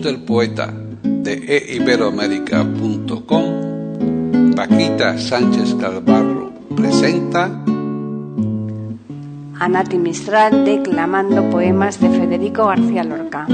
Del poeta de eiberoamérica.com, Paquita Sánchez Calvarro presenta a Nati Mistral declamando poemas de Federico García Lorca.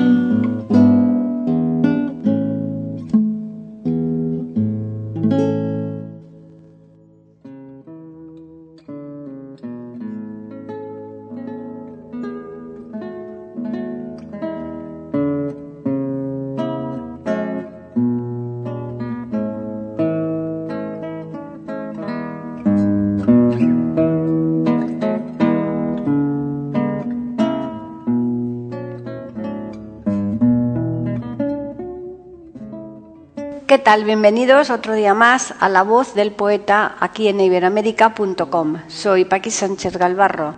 Tal? Bienvenidos otro día más a La Voz del Poeta aquí en iberoamérica.com. Soy Paqui Sánchez Galvarro.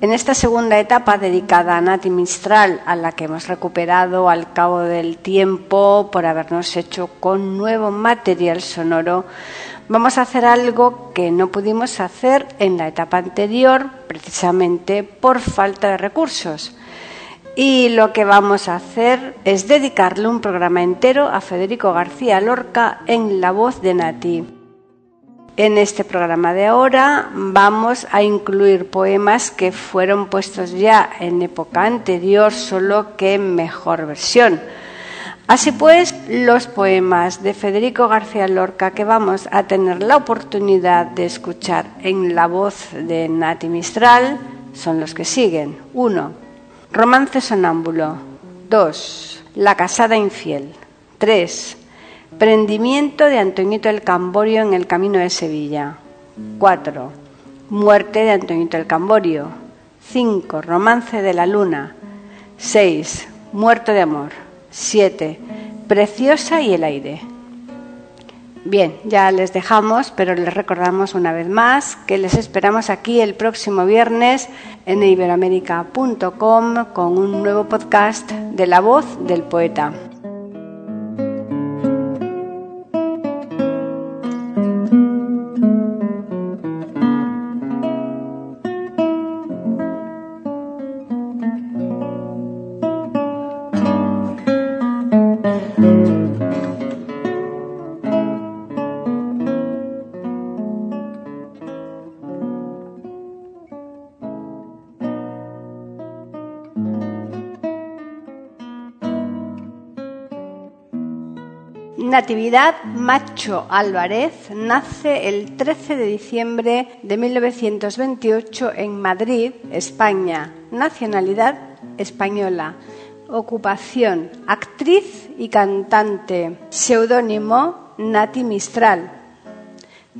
En esta segunda etapa dedicada a Nati Mistral, a la que hemos recuperado al cabo del tiempo por habernos hecho con nuevo material sonoro, vamos a hacer algo que no pudimos hacer en la etapa anterior, precisamente por falta de recursos. Y lo que vamos a hacer es dedicarle un programa entero a Federico García Lorca en La voz de Nati. En este programa de ahora vamos a incluir poemas que fueron puestos ya en época anterior, solo que en mejor versión. Así pues, los poemas de Federico García Lorca que vamos a tener la oportunidad de escuchar en la voz de Nati Mistral son los que siguen. Romance sonámbulo. 2. La casada infiel. 3. Prendimiento de Antoñito el Camborio en el camino de Sevilla. 4. Muerte de Antoñito el Camborio. 5. Romance de la luna. 6. Muerto de amor. 7. Preciosa y el aire. Bien, ya les dejamos, pero les recordamos una vez más que les esperamos aquí el próximo viernes en iberoamérica.com con un nuevo podcast de la voz del poeta. Natividad Macho Álvarez nace el 13 de diciembre de 1928 en Madrid, España. Nacionalidad española. Ocupación actriz y cantante. Seudónimo Nati Mistral.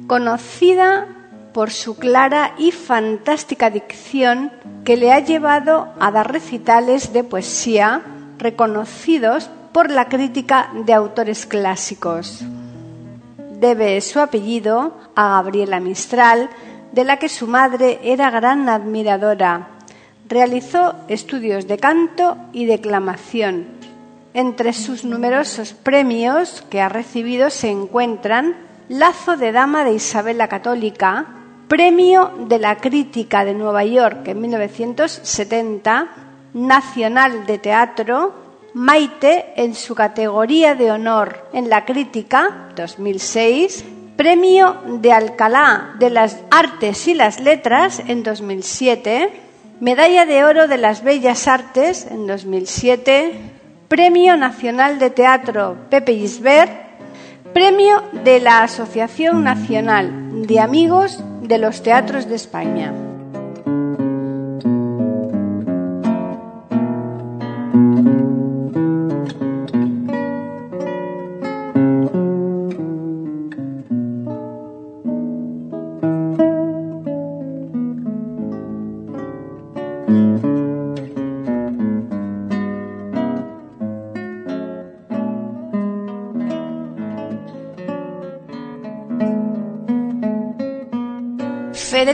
Conocida por su clara y fantástica dicción que le ha llevado a dar recitales de poesía reconocidos por la crítica de autores clásicos. Debe su apellido a Gabriela Mistral, de la que su madre era gran admiradora. Realizó estudios de canto y declamación. Entre sus numerosos premios que ha recibido se encuentran Lazo de Dama de Isabel la Católica, Premio de la Crítica de Nueva York en 1970, Nacional de Teatro, Maite en su categoría de honor en la crítica 2006, Premio de Alcalá de las Artes y las Letras en 2007, Medalla de Oro de las Bellas Artes en 2007, Premio Nacional de Teatro Pepe Gisbert, Premio de la Asociación Nacional de Amigos de los Teatros de España.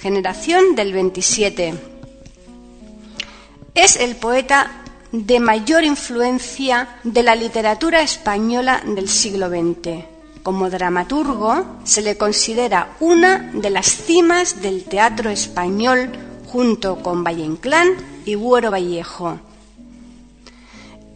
generación del 27. Es el poeta de mayor influencia de la literatura española del siglo XX. Como dramaturgo se le considera una de las cimas del teatro español junto con Valle Inclán y Buero Vallejo.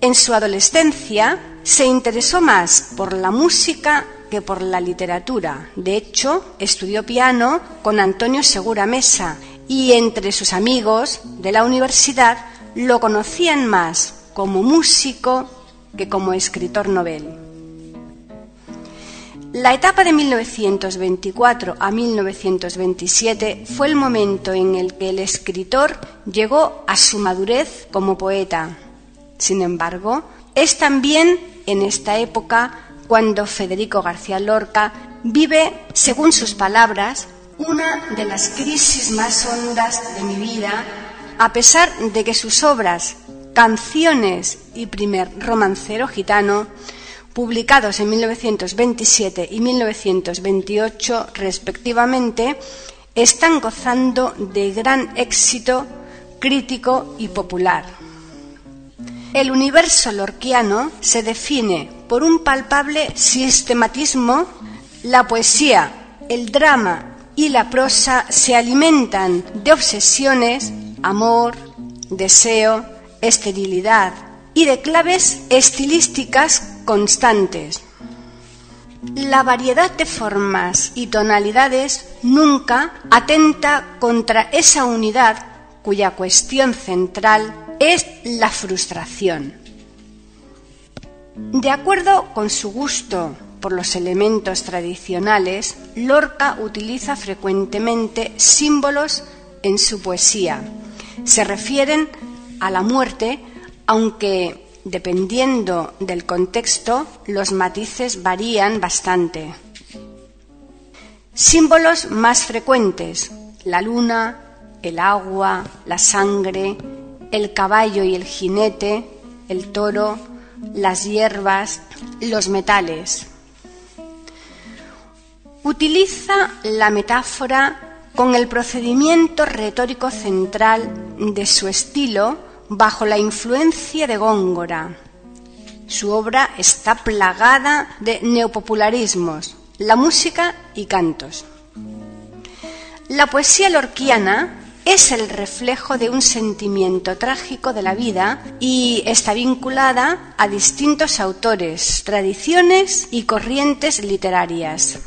En su adolescencia se interesó más por la música que por la literatura. De hecho, estudió piano con Antonio Segura Mesa y entre sus amigos de la universidad lo conocían más como músico que como escritor novel. La etapa de 1924 a 1927 fue el momento en el que el escritor llegó a su madurez como poeta. Sin embargo, es también en esta época cuando Federico García Lorca vive, según sus palabras, una de las crisis más hondas de mi vida, a pesar de que sus obras, Canciones y Primer Romancero Gitano, publicados en 1927 y 1928 respectivamente, están gozando de gran éxito crítico y popular. El universo lorquiano se define por un palpable sistematismo. La poesía, el drama y la prosa se alimentan de obsesiones, amor, deseo, esterilidad y de claves estilísticas constantes. La variedad de formas y tonalidades nunca atenta contra esa unidad cuya cuestión central es la frustración. De acuerdo con su gusto por los elementos tradicionales, Lorca utiliza frecuentemente símbolos en su poesía. Se refieren a la muerte, aunque dependiendo del contexto los matices varían bastante. Símbolos más frecuentes, la luna, el agua, la sangre, el caballo y el jinete, el toro, las hierbas, los metales. Utiliza la metáfora con el procedimiento retórico central de su estilo bajo la influencia de Góngora. Su obra está plagada de neopopularismos, la música y cantos. La poesía lorquiana es el reflejo de un sentimiento trágico de la vida y está vinculada a distintos autores, tradiciones y corrientes literarias.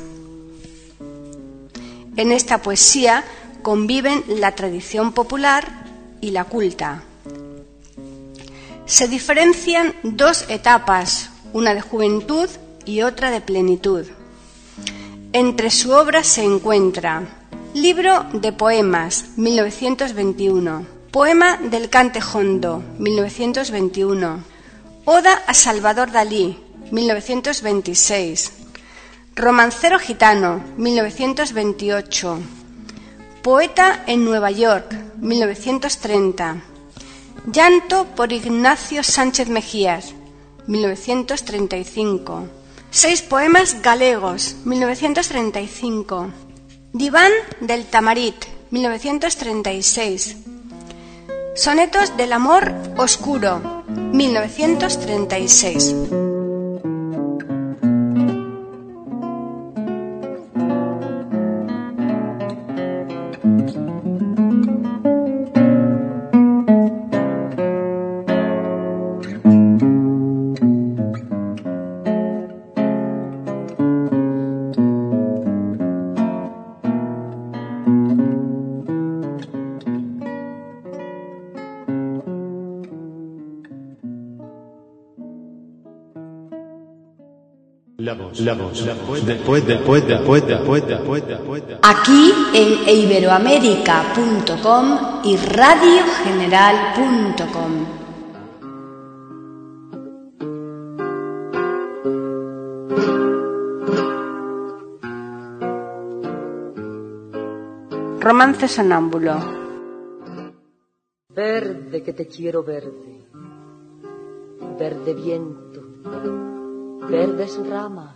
En esta poesía conviven la tradición popular y la culta. Se diferencian dos etapas, una de juventud y otra de plenitud. Entre su obra se encuentra Libro de Poemas, 1921. Poema del Cante Hondo, 1921. Oda a Salvador Dalí, 1926. Romancero Gitano, 1928. Poeta en Nueva York, 1930. Llanto por Ignacio Sánchez Mejías, 1935. Seis poemas galegos, 1935. Diván del Tamarit, 1936. Sonetos del Amor Oscuro, 1936. Aquí en iberoamérica.com y radiogeneral.com. Romance sonámbulo. Verde que te quiero verde, verde viento, verdes ramas,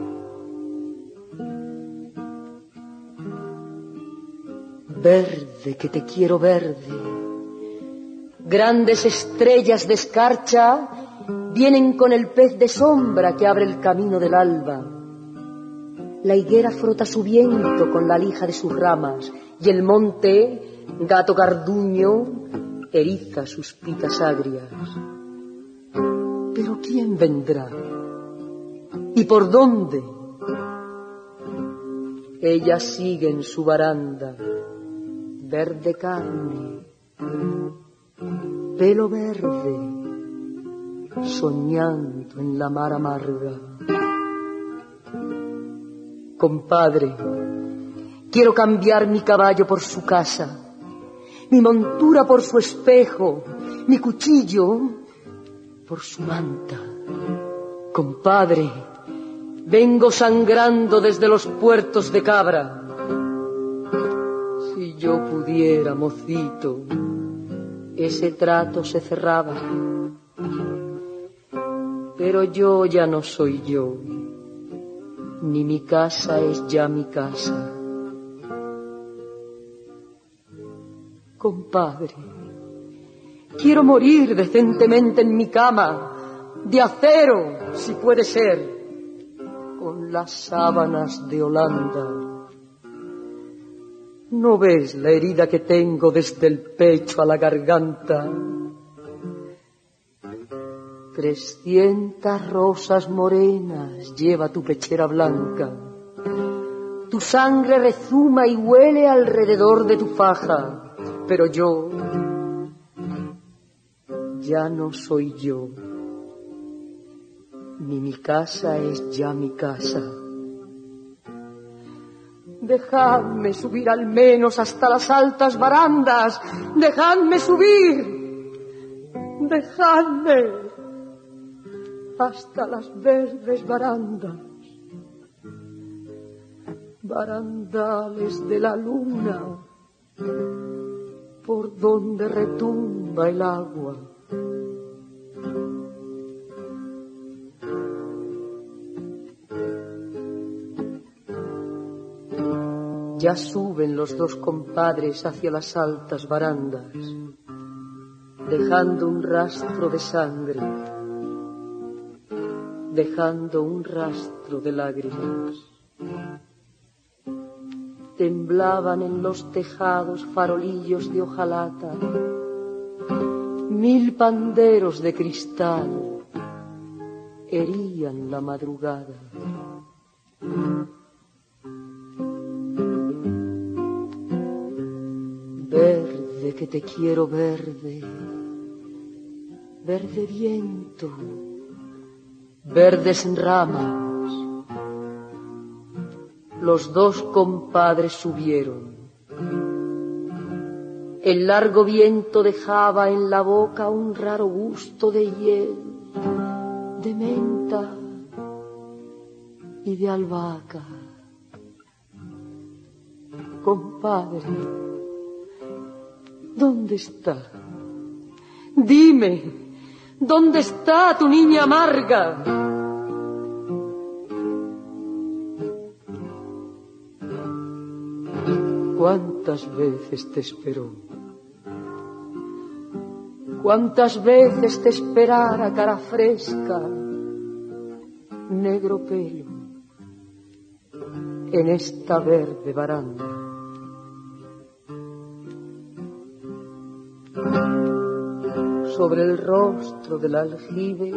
Verde que te quiero verde. Grandes estrellas de escarcha vienen con el pez de sombra que abre el camino del alba. La higuera frota su viento con la lija de sus ramas y el monte, gato carduño, eriza sus picas agrias. Pero ¿quién vendrá? ¿Y por dónde? Ella sigue en su baranda, verde carne, pelo verde, soñando en la mar amarga. Compadre, quiero cambiar mi caballo por su casa, mi montura por su espejo, mi cuchillo por su manta. Compadre, vengo sangrando desde los puertos de cabra. Yo pudiera, mocito, ese trato se cerraba. Pero yo ya no soy yo, ni mi casa es ya mi casa. Compadre, quiero morir decentemente en mi cama, de acero, si puede ser, con las sábanas de Holanda. ¿No ves la herida que tengo desde el pecho a la garganta? Trescientas rosas morenas lleva tu pechera blanca. Tu sangre rezuma y huele alrededor de tu faja, pero yo ya no soy yo, ni mi casa es ya mi casa. Dejadme subir al menos hasta las altas barandas, dejadme subir, dejadme hasta las verdes barandas, barandales de la luna, por donde retumba el agua. Ya suben los dos compadres hacia las altas barandas, dejando un rastro de sangre, dejando un rastro de lágrimas. Temblaban en los tejados farolillos de hojalata, mil panderos de cristal herían la madrugada. Que te quiero verde, verde viento, verdes ramas. Los dos compadres subieron. El largo viento dejaba en la boca un raro gusto de hiel, de menta y de albahaca. Compadre, ¿dónde está? Dime, ¿dónde está tu niña amarga? ¿Cuántas veces te esperó? ¿Cuántas veces te esperara cara fresca? negro pelo en esta verde baranda. Sobre el rostro del aljibe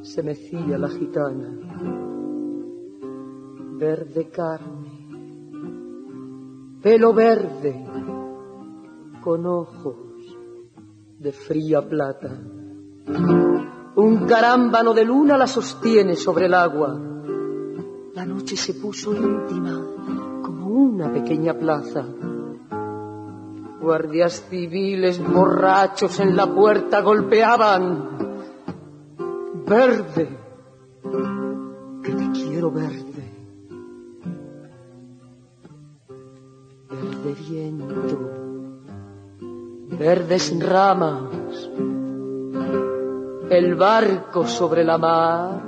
se mecía la gitana, verde carne, pelo verde, con ojos de fría plata. Un carámbano de luna la sostiene sobre el agua. La noche se puso íntima, como una pequeña plaza. Guardias civiles borrachos en la puerta golpeaban. Verde, que te quiero verde. Verde viento, verdes ramas, el barco sobre la mar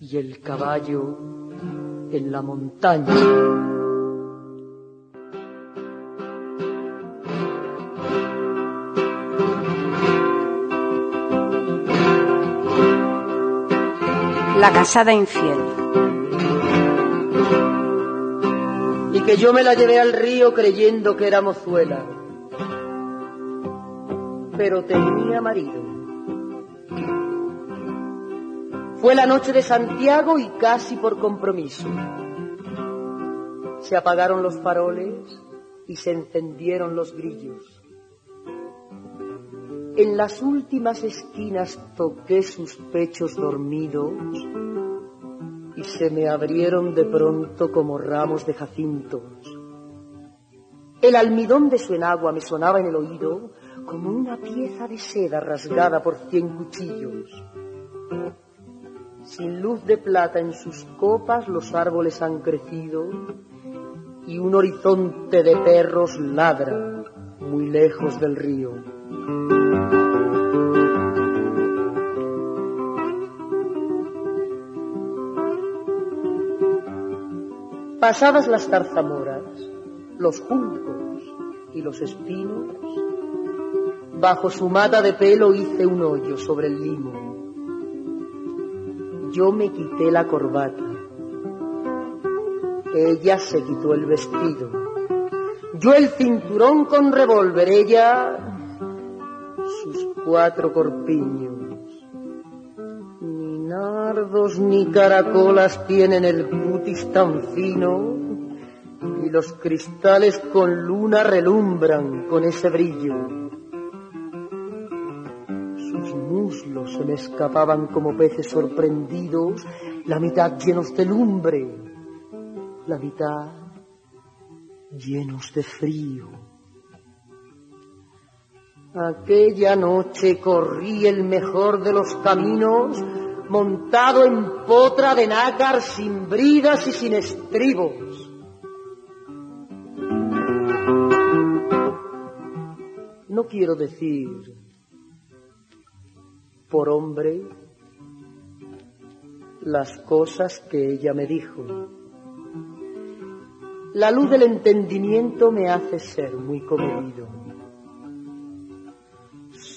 y el caballo en la montaña. La casada infiel. Y que yo me la llevé al río creyendo que era mozuela. Pero tenía marido. Fue la noche de Santiago y casi por compromiso. Se apagaron los faroles y se encendieron los grillos. En las últimas esquinas toqué sus pechos dormidos y se me abrieron de pronto como ramos de jacintos. El almidón de su enagua me sonaba en el oído como una pieza de seda rasgada por cien cuchillos. Sin luz de plata en sus copas los árboles han crecido y un horizonte de perros ladra muy lejos del río. Pasadas las zarzamoras, los juncos y los espinos, bajo su mata de pelo hice un hoyo sobre el limo. Yo me quité la corbata. Ella se quitó el vestido. Yo el cinturón con revólver, ella sus cuatro corpiños. Ni caracolas tienen el cutis tan fino y los cristales con luna relumbran con ese brillo. Sus muslos se me escapaban como peces sorprendidos, la mitad llenos de lumbre, la mitad llenos de frío. Aquella noche corrí el mejor de los caminos, montado en potra de nácar sin bridas y sin estribos. No quiero decir por hombre las cosas que ella me dijo. La luz del entendimiento me hace ser muy comedido.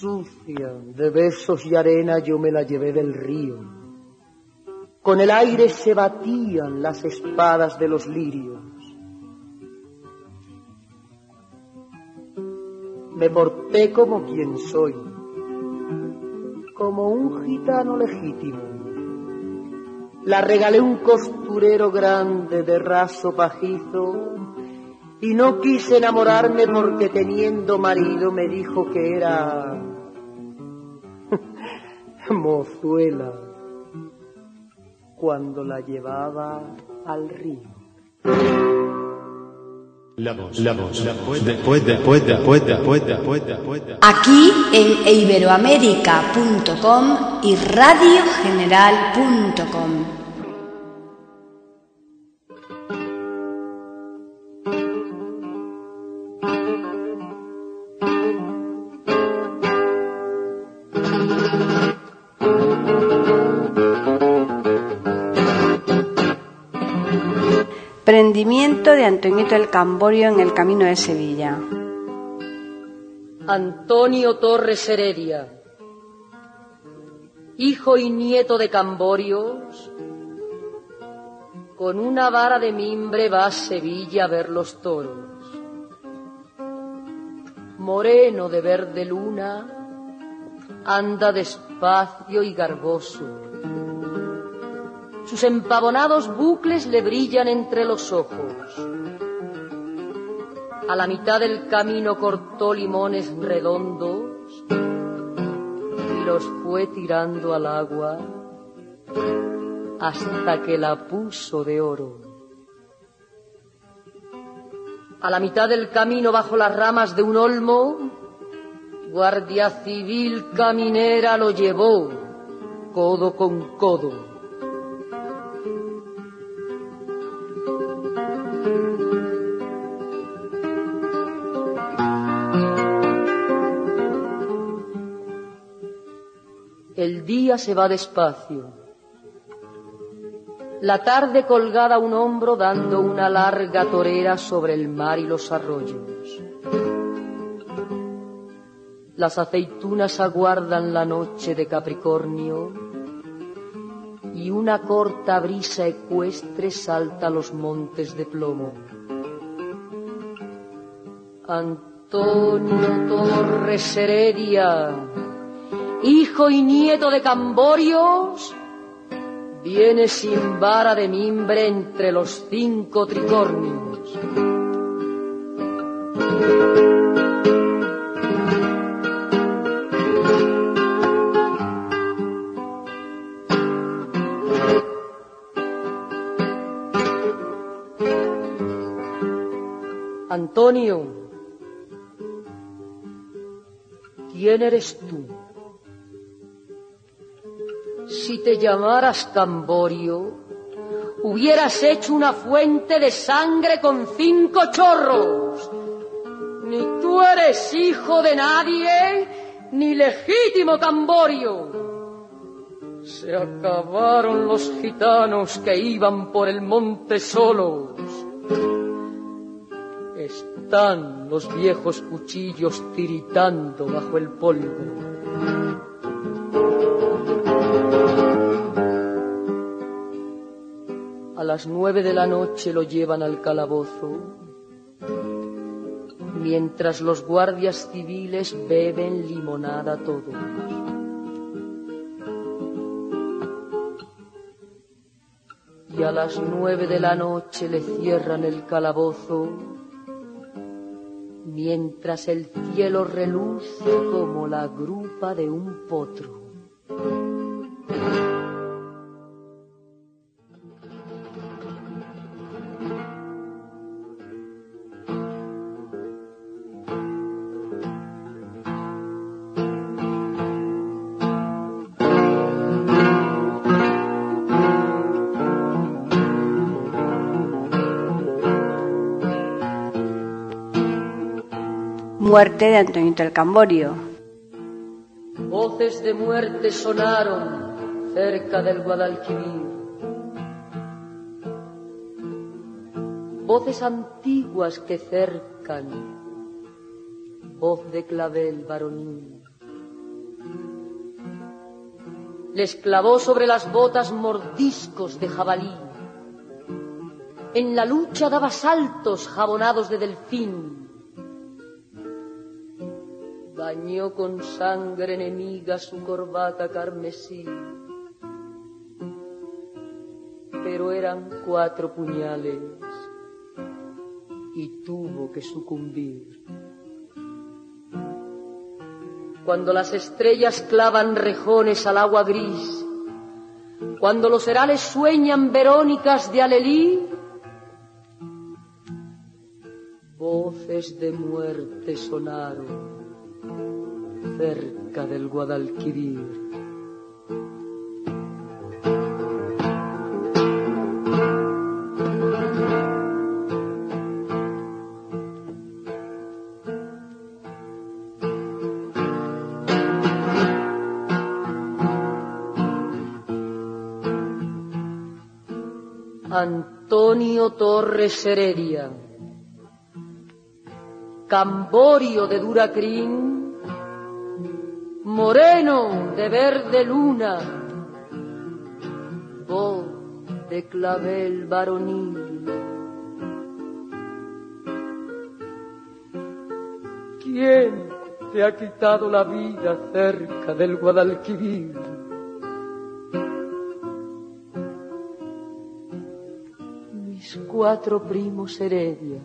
Sucia de besos y arena yo me la llevé del río. Con el aire se batían las espadas de los lirios. Me porté como quien soy, como un gitano legítimo. La regalé un costurero grande de raso pajizo y no quise enamorarme porque teniendo marido me dijo que era mozuela cuando la llevaba al río. La voz, la voz, la voz, después, después, después, después, después, después. Aquí en iberoamérica.com y radiogeneral.com. Prendimiento de Antoñito el Camborio en el camino de Sevilla. Antonio Torres Heredia. hijo y nieto de Camborios, con una vara de mimbre va a Sevilla a ver los toros. Moreno de verde luna, anda despacio y garboso. Sus empavonados bucles le brillan entre los ojos. A la mitad del camino cortó limones redondos y los fue tirando al agua hasta que la puso de oro. A la mitad del camino bajo las ramas de un olmo, Guardia Civil caminera lo llevó codo con codo. El día se va despacio. La tarde colgada a un hombro dando una larga torera sobre el mar y los arroyos. Las aceitunas aguardan la noche de Capricornio y una corta brisa ecuestre salta los montes de plomo. Antonio Torres Heredia, hijo y nieto de Camborios, viene sin vara de mimbre entre los cinco tricornios. Antonio, ¿quién eres tú? Te llamaras Camborio, hubieras hecho una fuente de sangre con cinco chorros. Ni tú eres hijo de nadie, ni legítimo Camborio. Se acabaron los gitanos que iban por el monte solos. Están los viejos cuchillos tiritando bajo el polvo. Las nueve de la noche lo llevan al calabozo, mientras los guardias civiles beben limonada todos. Y a las nueve de la noche le cierran el calabozo, mientras el cielo reluce como la grupa de un potro. Muerte de Antonio del Camborio. Voces de muerte sonaron cerca del Guadalquivir. Voces antiguas que cercan, voz de clavel varonil. Les clavó sobre las botas mordiscos de jabalí. En la lucha daba saltos jabonados de delfín bañó con sangre enemiga su corbata carmesí. Pero eran cuatro puñales y tuvo que sucumbir. Cuando las estrellas clavan rejones al agua gris, cuando los herales sueñan verónicas de alelí, voces de muerte sonaron cerca del Guadalquivir. Antonio Torres Heredia, Camborio de Duracrín, moreno de verde luna, voz de clavel varonil. ¿Quién te ha quitado la vida cerca del Guadalquivir? Mis cuatro primos heredias,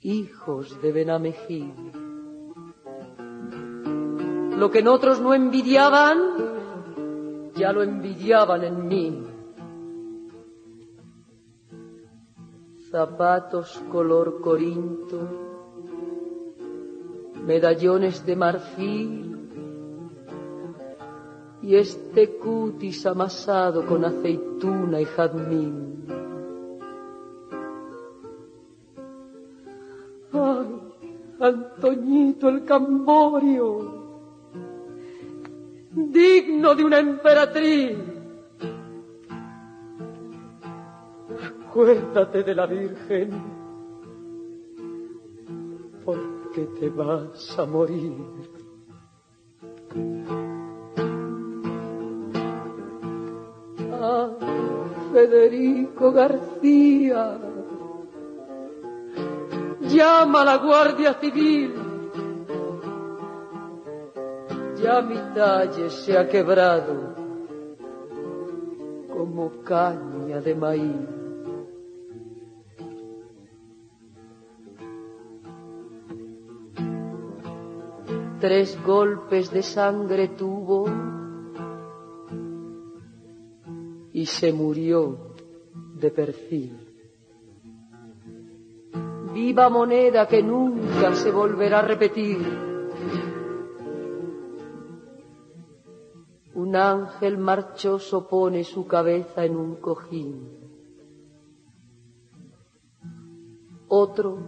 hijos de Benamejil. Lo que en otros no envidiaban, ya lo envidiaban en mí. Zapatos color corinto, medallones de marfil y este cutis amasado con aceituna y jazmín. ¡Ay, Antoñito el Camborio! Digno de una emperatriz. Acuérdate de la Virgen, porque te vas a morir. Ah, Federico García, llama a la Guardia Civil. Ya mi talle se ha quebrado como caña de maíz. Tres golpes de sangre tuvo y se murió de perfil. Viva moneda que nunca se volverá a repetir. Un ángel marchoso pone su cabeza en un cojín. Otros,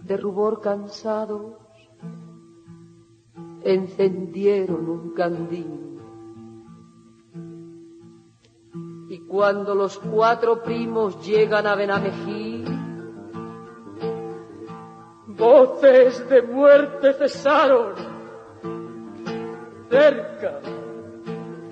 de rubor cansados, encendieron un candil. Y cuando los cuatro primos llegan a Benamejí, voces de muerte cesaron cerca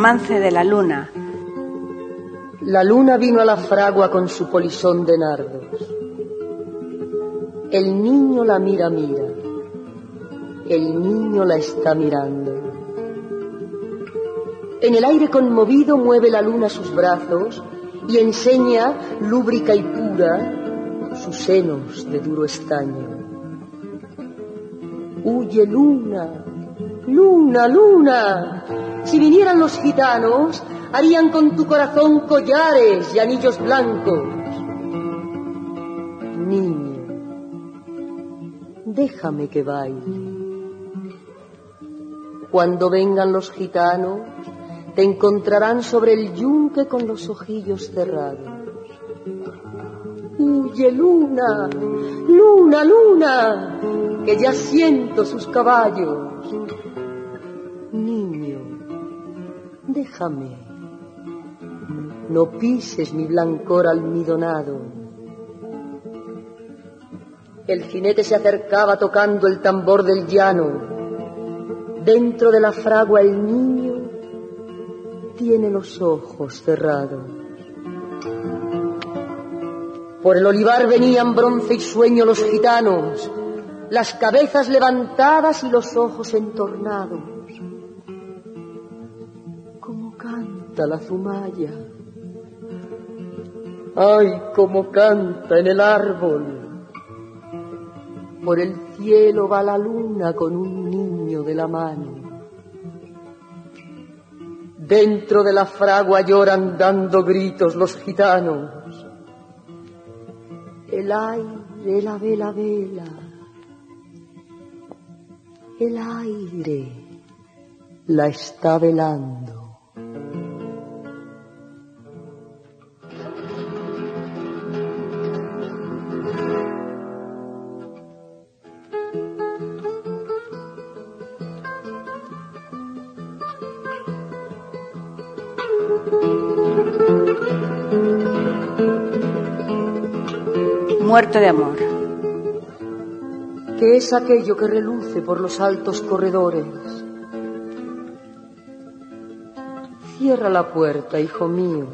Romance de la luna. La luna vino a la fragua con su polizón de nardos. El niño la mira, mira. El niño la está mirando. En el aire conmovido mueve la luna sus brazos y enseña, lúbrica y pura, sus senos de duro estaño. Huye luna, luna, luna. Si vinieran los gitanos, harían con tu corazón collares y anillos blancos. Niño, déjame que baile. Cuando vengan los gitanos, te encontrarán sobre el yunque con los ojillos cerrados. Huye, luna, luna, luna, que ya siento sus caballos. Déjame. No pises mi blancor almidonado. El jinete se acercaba tocando el tambor del llano. Dentro de la fragua el niño tiene los ojos cerrados. Por el olivar venían bronce y sueño los gitanos, las cabezas levantadas y los ojos entornados. Canta la zumaya. Ay, cómo canta en el árbol. Por el cielo va la luna con un niño de la mano. Dentro de la fragua lloran dando gritos los gitanos. El aire, la vela, vela, El aire la está velando. Muerto de amor. ¿Qué es aquello que reluce por los altos corredores? Cierra la puerta, hijo mío.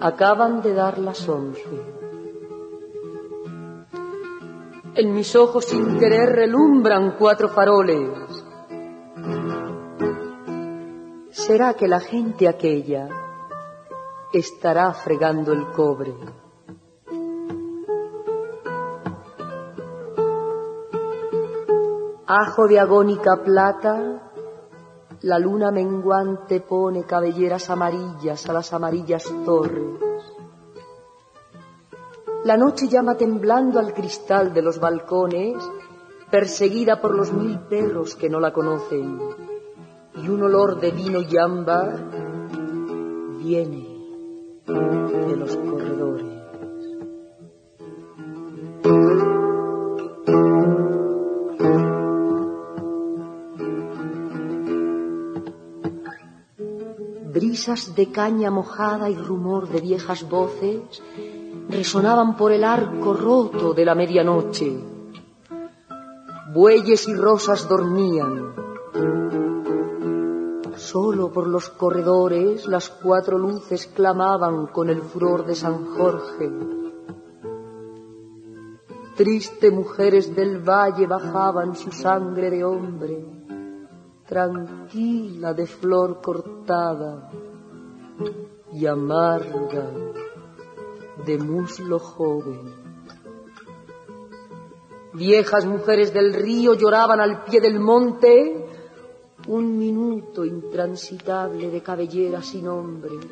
Acaban de dar las once. En mis ojos sin querer relumbran cuatro faroles. ¿Será que la gente aquella estará fregando el cobre? Ajo de agónica plata, la luna menguante pone cabelleras amarillas a las amarillas torres. La noche llama temblando al cristal de los balcones, perseguida por los mil perros que no la conocen. Y un olor de vino y ámbar viene de los corredores. Brisas de caña mojada y rumor de viejas voces resonaban por el arco roto de la medianoche. Bueyes y rosas dormían. Solo por los corredores las cuatro luces clamaban con el furor de San Jorge. Triste mujeres del valle bajaban su sangre de hombre, tranquila de flor cortada y amarga de muslo joven. Viejas mujeres del río lloraban al pie del monte un minuto intransitable de cabellera sin hombres.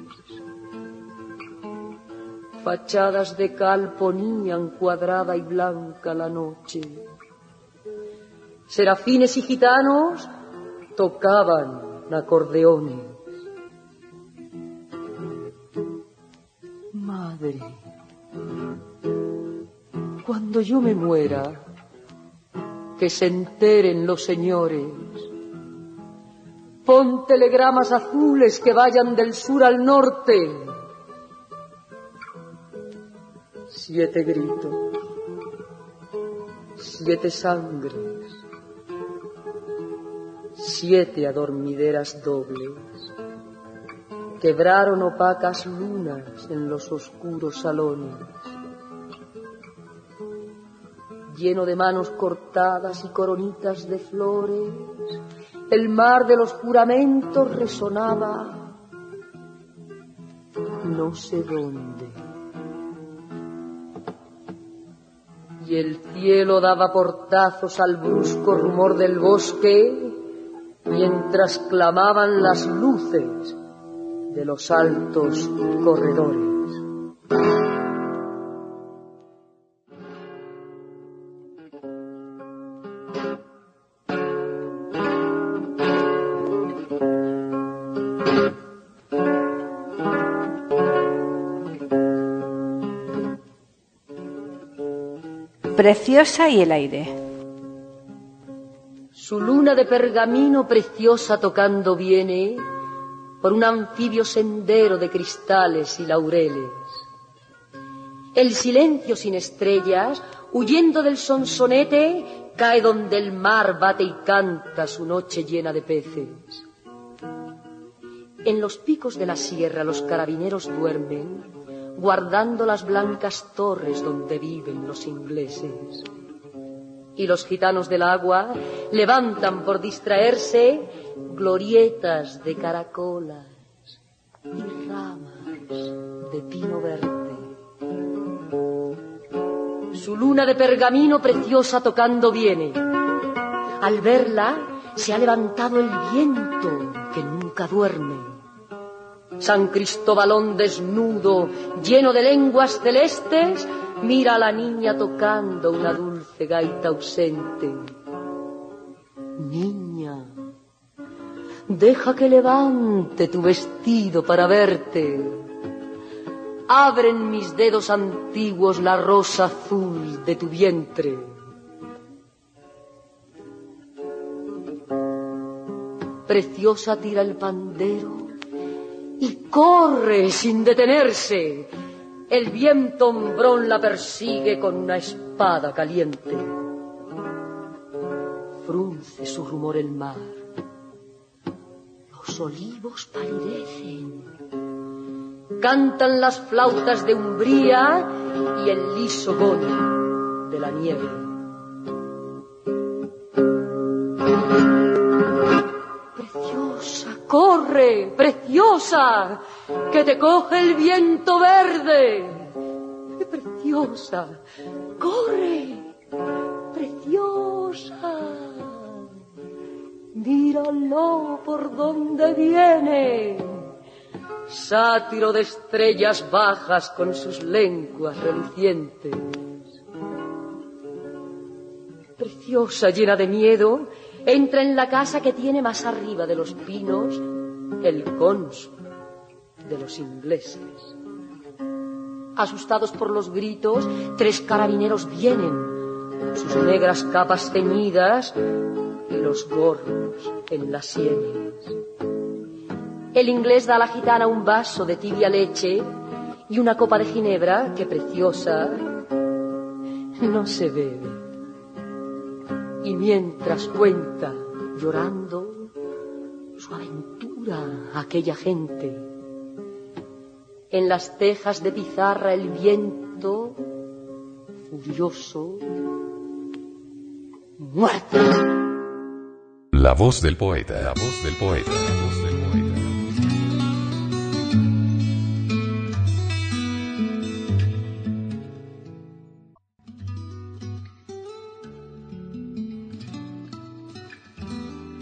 Fachadas de cal ponían cuadrada y blanca la noche. Serafines y gitanos tocaban acordeones. Madre, cuando yo me muera, que se enteren los señores. Pon telegramas azules que vayan del sur al norte. Siete gritos, siete sangres, siete adormideras dobles. Quebraron opacas lunas en los oscuros salones lleno de manos cortadas y coronitas de flores, el mar de los juramentos resonaba no sé dónde. Y el cielo daba portazos al brusco rumor del bosque mientras clamaban las luces de los altos corredores. Preciosa y el aire. Su luna de pergamino preciosa tocando viene por un anfibio sendero de cristales y laureles. El silencio sin estrellas, huyendo del sonsonete, cae donde el mar bate y canta su noche llena de peces. En los picos de la sierra los carabineros duermen, guardando las blancas torres donde viven los ingleses. Y los gitanos del agua levantan por distraerse glorietas de caracolas y ramas de pino verde. Su luna de pergamino preciosa tocando viene. Al verla se ha levantado el viento que nunca duerme. San Cristóbalón desnudo, lleno de lenguas celestes, mira a la niña tocando una dulce gaita ausente. Niña, deja que levante tu vestido para verte. Abren mis dedos antiguos la rosa azul de tu vientre. Preciosa tira el pandero y corre sin detenerse. El viento hombrón la persigue con una espada caliente. Frunce su rumor el mar. Los olivos palidecen. Cantan las flautas de Umbría y el liso gol de la nieve. Preciosa, que te coge el viento verde. Preciosa, corre, preciosa. Míralo por donde viene. Sátiro de estrellas bajas con sus lenguas relucientes. Preciosa, llena de miedo, entra en la casa que tiene más arriba de los pinos el cónsul de los ingleses. Asustados por los gritos, tres carabineros vienen, sus negras capas teñidas y los gorros en las sienes. El inglés da a la gitana un vaso de tibia leche y una copa de ginebra que preciosa no se bebe y mientras cuenta, llorando, su aventura aquella gente. En las tejas de pizarra el viento, furioso, muerte. La voz del poeta, la voz del poeta, la voz del poeta.